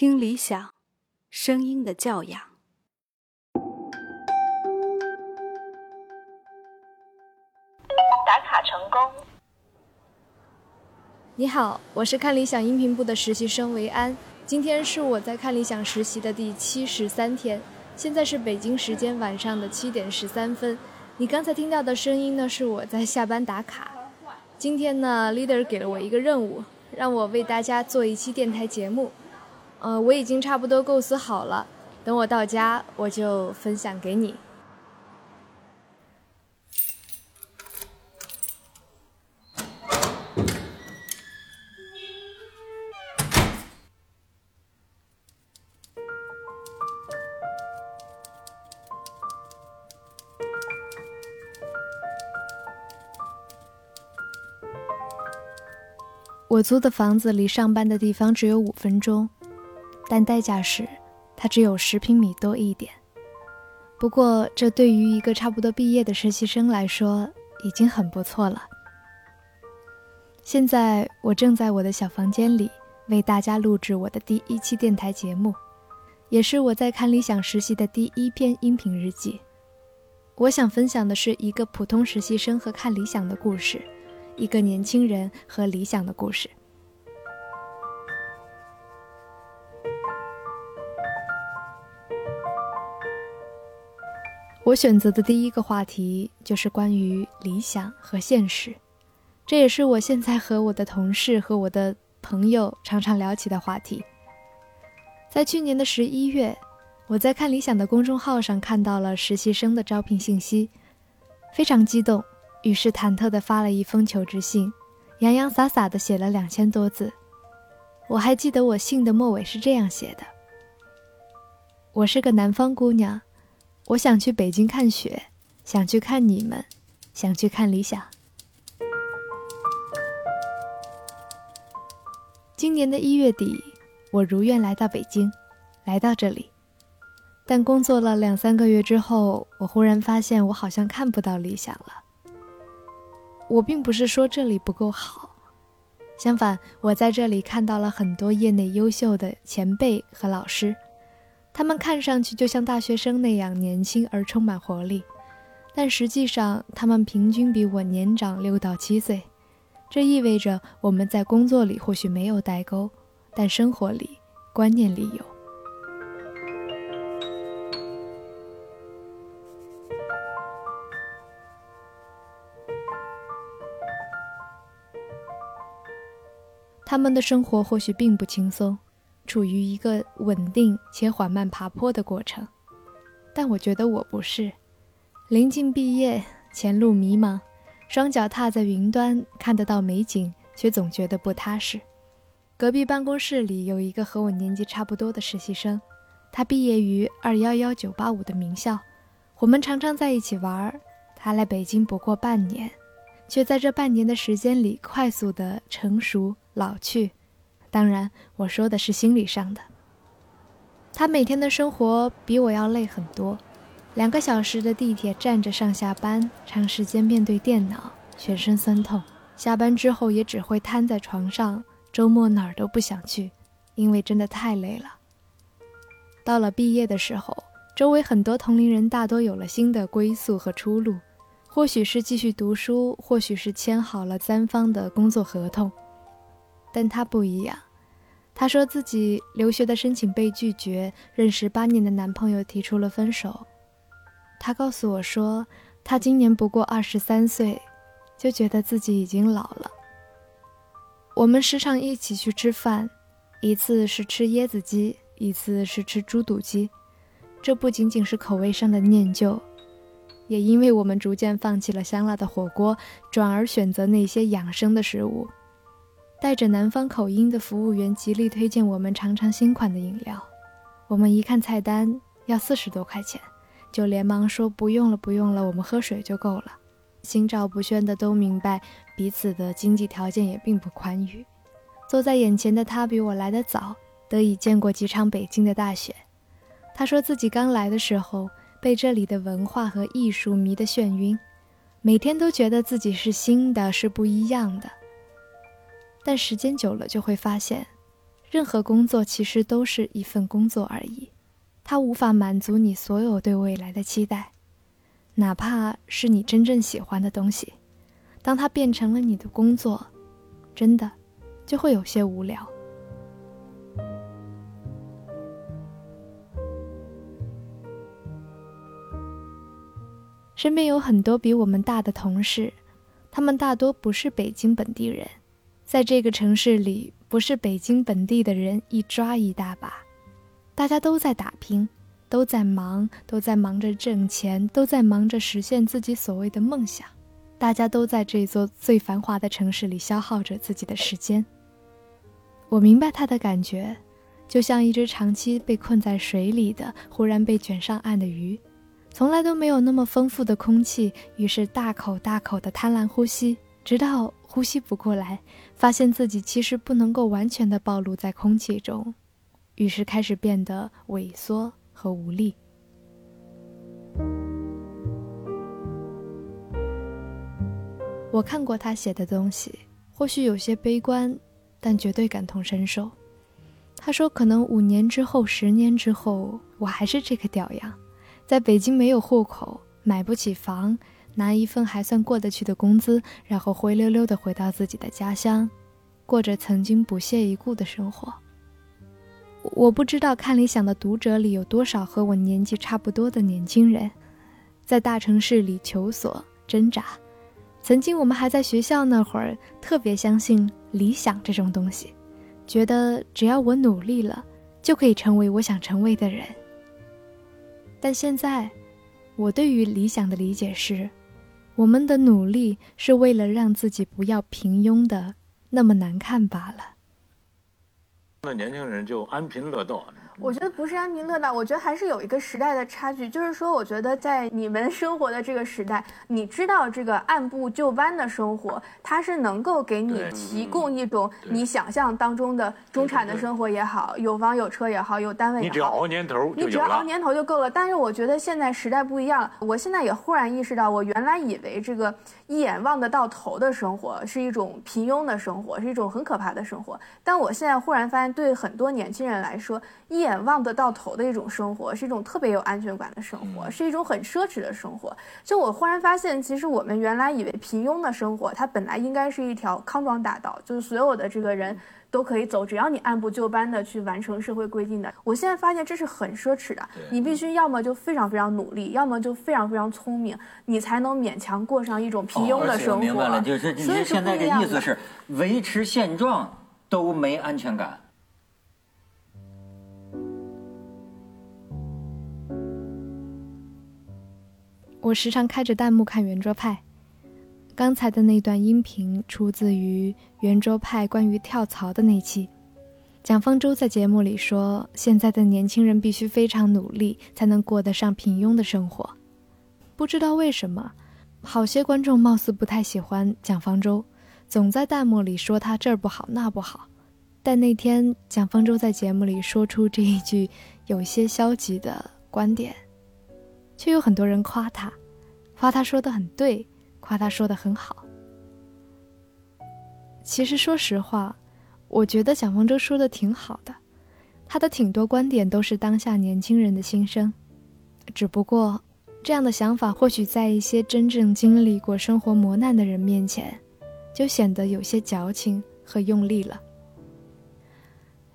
听理想，声音的教养。打卡成功。你好，我是看理想音频部的实习生维安。今天是我在看理想实习的第七十三天，现在是北京时间晚上的七点十三分。你刚才听到的声音呢，是我在下班打卡。今天呢，leader 给了我一个任务，让我为大家做一期电台节目。呃，我已经差不多构思好了，等我到家我就分享给你。我租的房子离上班的地方只有五分钟，但代价是它只有十平米多一点。不过，这对于一个差不多毕业的实习生来说已经很不错了。现在我正在我的小房间里为大家录制我的第一期电台节目，也是我在看理想实习的第一篇音频日记。我想分享的是一个普通实习生和看理想的故事。一个年轻人和理想的故事。我选择的第一个话题就是关于理想和现实，这也是我现在和我的同事和我的朋友常常聊起的话题。在去年的十一月，我在看理想的公众号上看到了实习生的招聘信息，非常激动。于是忐忑地发了一封求职信，洋洋洒洒地写了两千多字。我还记得我信的末尾是这样写的：“我是个南方姑娘，我想去北京看雪，想去看你们，想去看理想。”今年的一月底，我如愿来到北京，来到这里。但工作了两三个月之后，我忽然发现我好像看不到理想了。我并不是说这里不够好，相反，我在这里看到了很多业内优秀的前辈和老师，他们看上去就像大学生那样年轻而充满活力，但实际上他们平均比我年长六到七岁。这意味着我们在工作里或许没有代沟，但生活里、观念里有。他们的生活或许并不轻松，处于一个稳定且缓慢爬坡的过程，但我觉得我不是。临近毕业，前路迷茫，双脚踏在云端，看得到美景，却总觉得不踏实。隔壁办公室里有一个和我年纪差不多的实习生，他毕业于二幺幺九八五的名校，我们常常在一起玩儿。他来北京不过半年，却在这半年的时间里快速的成熟。老去，当然我说的是心理上的。他每天的生活比我要累很多，两个小时的地铁站着上下班，长时间面对电脑，全身酸痛。下班之后也只会瘫在床上，周末哪儿都不想去，因为真的太累了。到了毕业的时候，周围很多同龄人大多有了新的归宿和出路，或许是继续读书，或许是签好了三方的工作合同。但他不一样，他说自己留学的申请被拒绝，认识八年的男朋友提出了分手。他告诉我说，他今年不过二十三岁，就觉得自己已经老了。我们时常一起去吃饭，一次是吃椰子鸡，一次是吃猪肚鸡。这不仅仅是口味上的念旧，也因为我们逐渐放弃了香辣的火锅，转而选择那些养生的食物。带着南方口音的服务员极力推荐我们尝尝新款的饮料，我们一看菜单要四十多块钱，就连忙说不用了，不用了，我们喝水就够了。心照不宣的都明白彼此的经济条件也并不宽裕。坐在眼前的他比我来得早，得以见过几场北京的大雪。他说自己刚来的时候被这里的文化和艺术迷得眩晕，每天都觉得自己是新的，是不一样的。但时间久了就会发现，任何工作其实都是一份工作而已，它无法满足你所有对未来的期待，哪怕是你真正喜欢的东西，当它变成了你的工作，真的就会有些无聊。身边有很多比我们大的同事，他们大多不是北京本地人，在这个城市里，不是北京本地的人一抓一大把，大家都在打拼，都在忙，都在忙着挣钱，都在忙着实现自己所谓的梦想，大家都在这座最繁华的城市里消耗着自己的时间。我明白他的感觉，就像一只长期被困在水里的、忽然被卷上岸的鱼。从来都没有那么丰富的空气，于是大口大口的贪婪呼吸，直到呼吸不过来，发现自己其实不能够完全的暴露在空气中，于是开始变得萎缩和无力。我看过他写的东西，或许有些悲观，但绝对感同身受。他说：“可能五年之后、十年之后，我还是这个屌样。”在北京没有户口，买不起房，拿一份还算过得去的工资，然后灰溜溜地回到自己的家乡，过着曾经不屑一顾的生活。我不知道看理想的读者里有多少和我年纪差不多的年轻人，在大城市里求索挣扎。曾经我们还在学校那会儿，特别相信理想这种东西，觉得只要我努力了，就可以成为我想成为的人。但现在，我对于理想的理解是，我们的努力是为了让自己不要平庸的那么难看罢了。那年轻人就安贫乐道。我觉得不是安贫乐道，我觉得还是有一个时代的差距。就是说，我觉得在你们 生活的这个时代，你知道这个按部就班的生活，它是能够给你提供一种你想象当中的中产的生活也好，有房有车也好，有单位也好。你只要熬年头你只要熬年头就够了。但是我觉得现在时代不一样了。我现在也忽然意识到，我原来以为这个一眼望得到头的生活是一种平庸的生活，是一种很可怕的生活。但我现在忽然发现，对很多年轻人来说，一眼望得到头的一种生活，是一种特别有安全感的生活，是一种很奢侈的生活。就我忽然发现，其实我们原来以为平庸的生活，它本来应该是一条康庄大道，就是所有的这个人都可以走，只要你按部就班的去完成社会规定的。我现在发现这是很奢侈的，你必须要么就非常非常努力，要么就非常非常聪明，你才能勉强过上一种平庸的生活。明白了，就是你现在的意思是维持现状都没安全感。我时常开着弹幕看圆桌派。刚才的那段音频出自于圆桌派关于跳槽的那期。蒋方舟在节目里说：“现在的年轻人必须非常努力，才能过得上平庸的生活。”不知道为什么，好些观众貌似不太喜欢蒋方舟，总在弹幕里说他这儿不好那不好。但那天蒋方舟在节目里说出这一句有些消极的观点。却有很多人夸他，夸他说的很对，夸他说的很好。其实说实话，我觉得蒋方舟说的挺好的，他的挺多观点都是当下年轻人的心声，只不过这样的想法或许在一些真正经历过生活磨难的人面前，就显得有些矫情和用力了。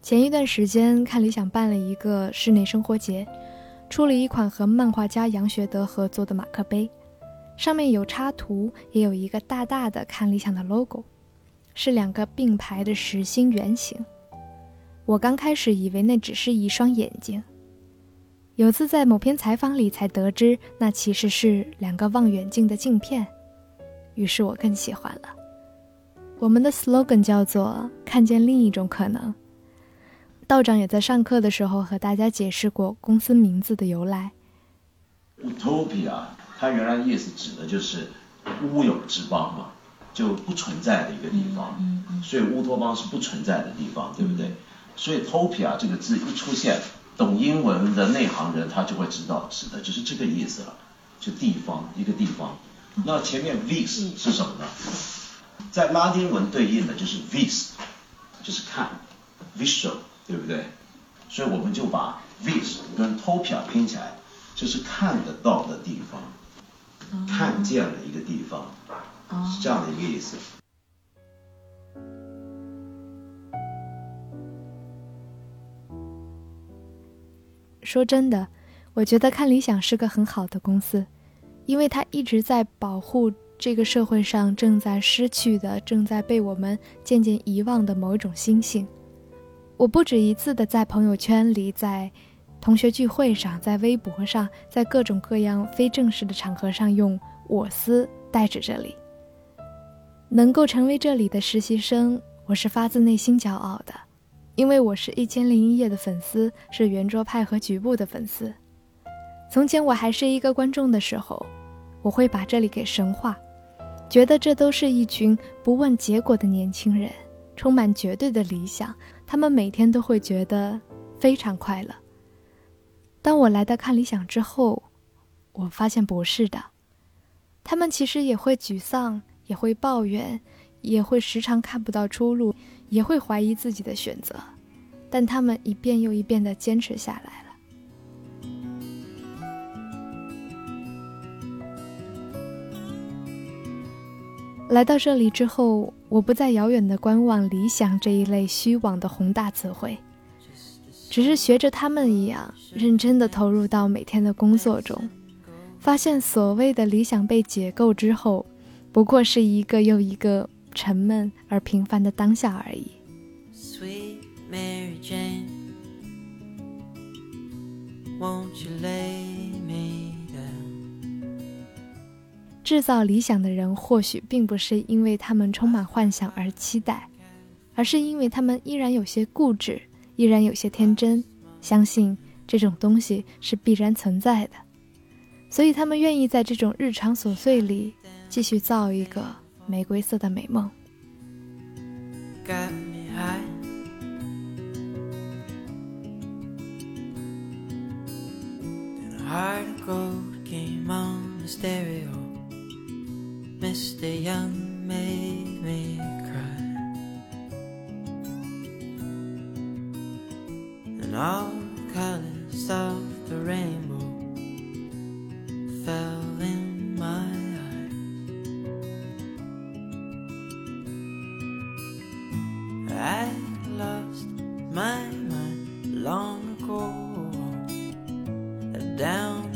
前一段时间看理想办了一个室内生活节。出了一款和漫画家杨学德合作的马克杯，上面有插图，也有一个大大的看理想的 logo，是两个并排的实心圆形。我刚开始以为那只是一双眼睛，有次在某篇采访里才得知，那其实是两个望远镜的镜片，于是我更喜欢了。我们的 slogan 叫做“看见另一种可能”。道长也在上课的时候和大家解释过公司名字的由来。Utopia，它原来意思指的就是乌有之邦嘛，就不存在的一个地方。所以乌托邦是不存在的地方，对不对？所以 Topia 这个字一出现，懂英文的内行人他就会知道，指的就是这个意思了，就地方一个地方。那前面 vis 是什么呢？在拉丁文对应的就是 vis，就是看。visual，对不对？所以我们就把 vis 跟 topia 拼起来，就是看得到的地方，看见了一个地方，是这样的一个意思。说真的，我觉得看理想是个很好的公司，因为它一直在保护这个社会上正在失去的、正在被我们渐渐遗忘的某一种心性。我不止一次的在朋友圈里、在同学聚会上、在微博上、在各种各样非正式的场合上用“我司”代指这里。能够成为这里的实习生，我是发自内心骄傲的。因为我是一千零一夜的粉丝，是圆桌派和局部的粉丝。从前我还是一个观众的时候，我会把这里给神化，觉得这都是一群不问结果的年轻人，充满绝对的理想，他们每天都会觉得非常快乐。当我来到看理想之后，我发现不是的，他们其实也会沮丧，也会抱怨，也会时常看不到出路。也会怀疑自己的选择，但他们一遍又一遍地坚持下来来到这里之后，我不再遥远的观望理想这一类虚妄的宏大词汇，只是学着他们一样，认真的投入到每天的工作中，发现所谓的理想被解构之后，不过是一个又一个。沉闷而平凡的当下而已。Sweet Mary Jane，won't you lay 制造理想的人或许并不是因为他们充满幻想而期待，而是因为他们依然有些固执，依然有些天真，相信这种东西是必然存在的，所以他们愿意在这种日常琐碎里继续造一个。玫瑰色的美梦。kissed young made me cry. And all colors of the rainbow fell in my eyes. I lost my mind long ago down